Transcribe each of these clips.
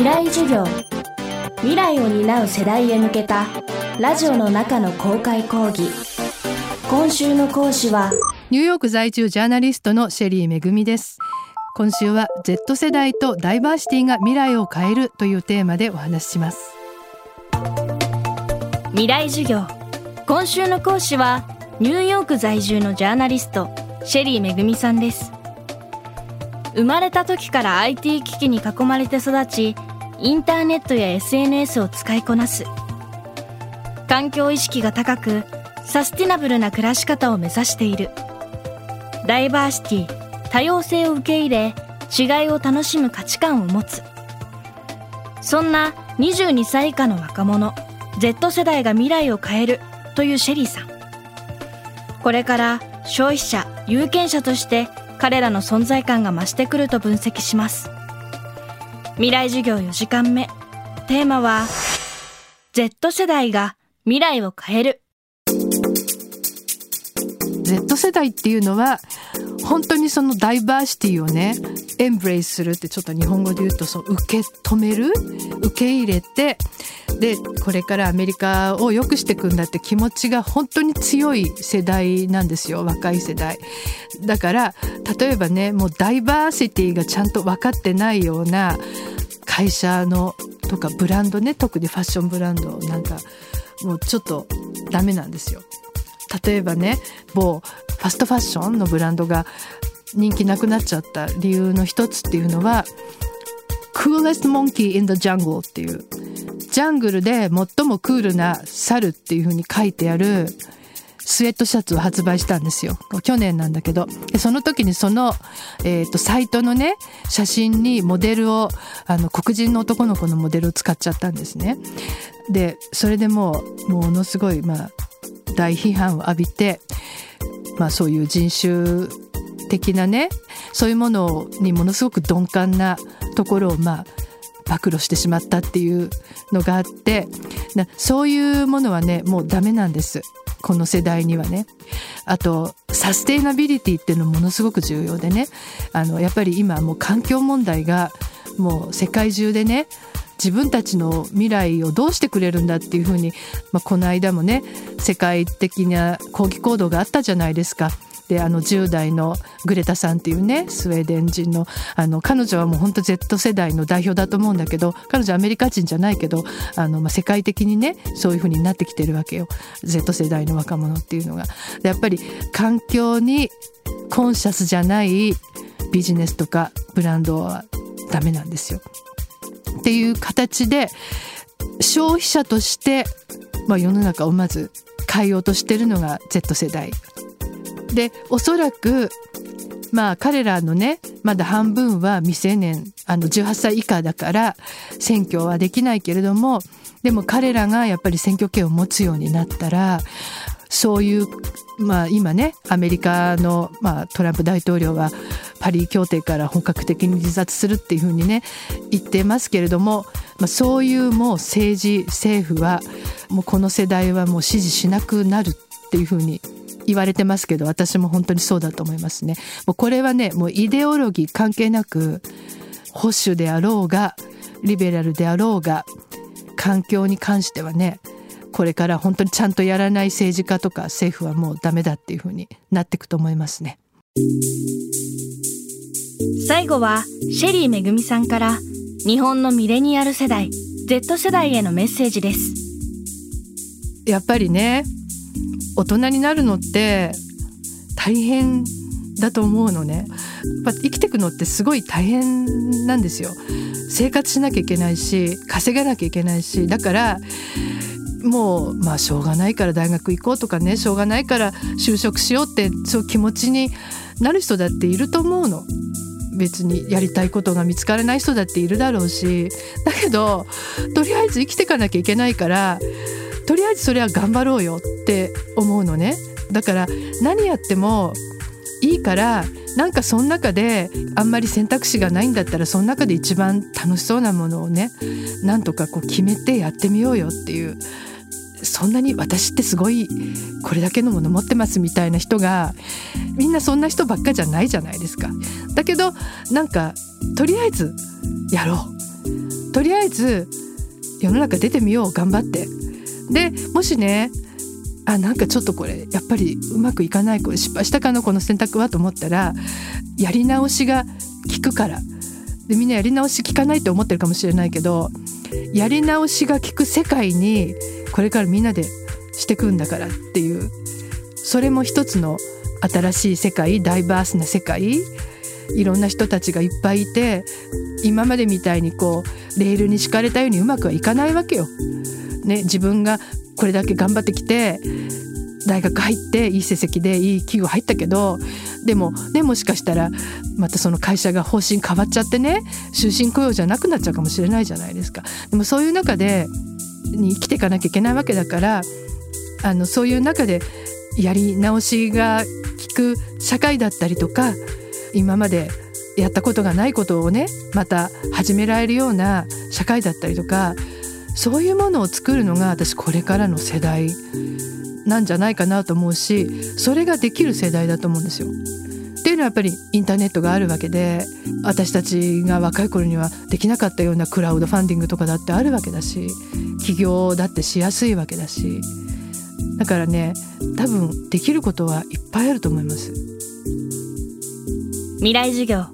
未来授業。未来を担う世代へ向けたラジオの中の公開講義。今週の講師はニューヨーク在住ジャーナリストのシェリーめぐみです。今週は Z 世代とダイバーシティが未来を変えるというテーマでお話しします。未来授業。今週の講師はニューヨーク在住のジャーナリストシェリーめぐみさんです。生まれた時から IT 機器に囲まれて育ちインターネットや SNS を使いこなす。環境意識が高くサスティナブルな暮らし方を目指している。ダイバーシティ多様性を受け入れ違いを楽しむ価値観を持つ。そんな22歳以下の若者 Z 世代が未来を変えるというシェリーさん。これから消費者有権者として彼らの存在感が増してくると分析します。未来授業4時間目。テーマは Z 世代が未来を変える。Z 世代っていうのは本当にそのダイバーシティをねエンブレイスするってちょっと日本語で言うとその受け止める？受け入れてでこれからアメリカを良くしていくんだって気持ちが本当に強い世代なんですよ。若い世代。だから例えばねもうダイバーシティがちゃんと分かってないような会社のとかブランドね特にファッションブランドなんかもうちょっとダメなんですよ。例えばね某ファストファッションのブランドが人気なくなっちゃった理由の一つっていうのは Coolest Monkey in the Jungle っていうジャングルで最もクールな猿っていう風に書いてあるスウェットシャツを発売したんですよ。去年なんだけど。その時にその、えっ、ー、と、サイトのね、写真にモデルを、あの、黒人の男の子のモデルを使っちゃったんですね。で、それでもう、ものすごい、まあ、大批判を浴びて、まあそういう人種的なね、そういうものにものすごく鈍感なところを、まあ、暴露してしまったっていうのがあってそういうものはねもうダメなんです。この世代にはね。あとサステイナビリティっていうのもものすごく重要でね。あのやっぱり今もう環境問題がもう世界中でね自分たちの未来をどうしてくれるんだっていうふうに、まあ、この間もね世界的な抗議行動があったじゃないですか。であの10代のグレタさんっていうねスウェーデン人のあの彼女はもう本当 Z 世代の代表だと思うんだけど彼女アメリカ人じゃないけどあの、まあ、世界的にねそういうふうになってきてるわけよ Z 世代の若者っていうのが。やっぱり環境にコンシャスじゃないビジネスとかブランドはダメなんですよ。っていう形で消費者として、まあ、世の中をまず変えようとしてるのが Z 世代でおそらくまあ彼らのねまだ半分は未成年あの18歳以下だから選挙はできないけれどもでも彼らがやっぱり選挙権を持つようになったらそういうまあ今ねアメリカの、まあ、トランプ大統領はパリ協定から本格的に離脱するっていうふうにね言ってますけれども、まあ、そういうもう政治政府はもうこの世代はもう支持しなくなるっていうふうに言われてますけど私も本当にそうだと思いますね。もうこれはねもうイデオロギー関係なく保守であろうがリベラルであろうが環境に関してはねこれから本当にちゃんとやらない政治家とか政府はもうダメだっていうふうになっていくと思いますね。最後はシェリーめぐみさんから日本のミレニアル世代 Z 世代へのメッセージです。やっぱりね大人になるのって大変だと思うのね。やっぱ生きていくのってすごい大変なんですよ。生活しなきゃいけないし稼がなきゃいけないしだからもうまあしょうがないから大学行こうとかねしょうがないから就職しようってそう気持ちになる人だっていると思うの。別にやりたいことが見つからない人だっているだろうしだけどとりあえず生きていかなきゃいけないからとりあえずそれは頑張ろうよって思うのね。だから何やってもいいからなんかその中であんまり選択肢がないんだったらその中で一番楽しそうなものをねなんとかこう決めてやってみようよっていう。そんなに私ってすごいこれだけのもの持ってますみたいな人がみんなそんな人ばっかじゃないじゃないですか。だけどなんかとりあえずやろう。とりあえず世の中出てみよう。頑張って。でもしねあなんかちょっとこれやっぱりうまくいかないこれ失敗したかなこの選択はと思ったらやり直しが効くからでみんなやり直し効かないって思ってるかもしれないけどやり直しが効く世界にこれからみんなでしてくんだからっていうそれも一つの新しい世界ダイバースな世界いろんな人たちがいっぱいいて今までみたいにこうレールに敷かれたようにうまくはいかないわけよ。ね、自分がこれだけ頑張ってきて大学入っていい成績でいい企業入ったけどでもねもしかしたらまたその会社が方針変わっちゃってね終身雇用じゃなくなっちゃうかもしれないじゃないですか。でもそういう中でに生きていかなきゃいけないわけだからあのそういう中でやり直しが効く社会だったりとか今までやったことがないことをねまた始められるような社会だったりとかそういうものを作るのが私これからの世代なんじゃないかなと思うしそれができる世代だと思うんですよ。っていうのはやっぱりインターネットがあるわけで私たちが若い頃にはできなかったようなクラウドファンディングとかだってあるわけだし起業だってしやすいわけだしだからね多分できることはいっぱいあると思います。未来授業。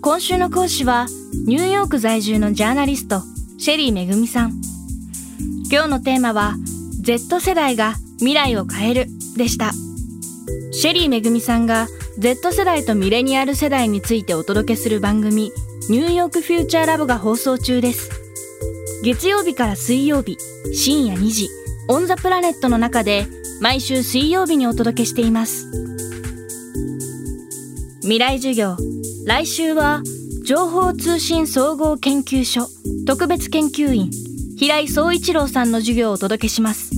今週の講師はニューヨーク在住のジャーナリストシェリーめぐみさん。今日のテーマは Z 世代が未来を変えるでした。シェリーめぐみさんが Z 世代とミレニアル世代についてお届けする番組ニューヨークフューチャーラボが放送中です。月曜日から水曜日深夜2時オンザプラネットの中で毎週水曜日にお届けしています。未来授業来週は情報通信総合研究所特別研究員平井総一郎さんの授業をお届けします。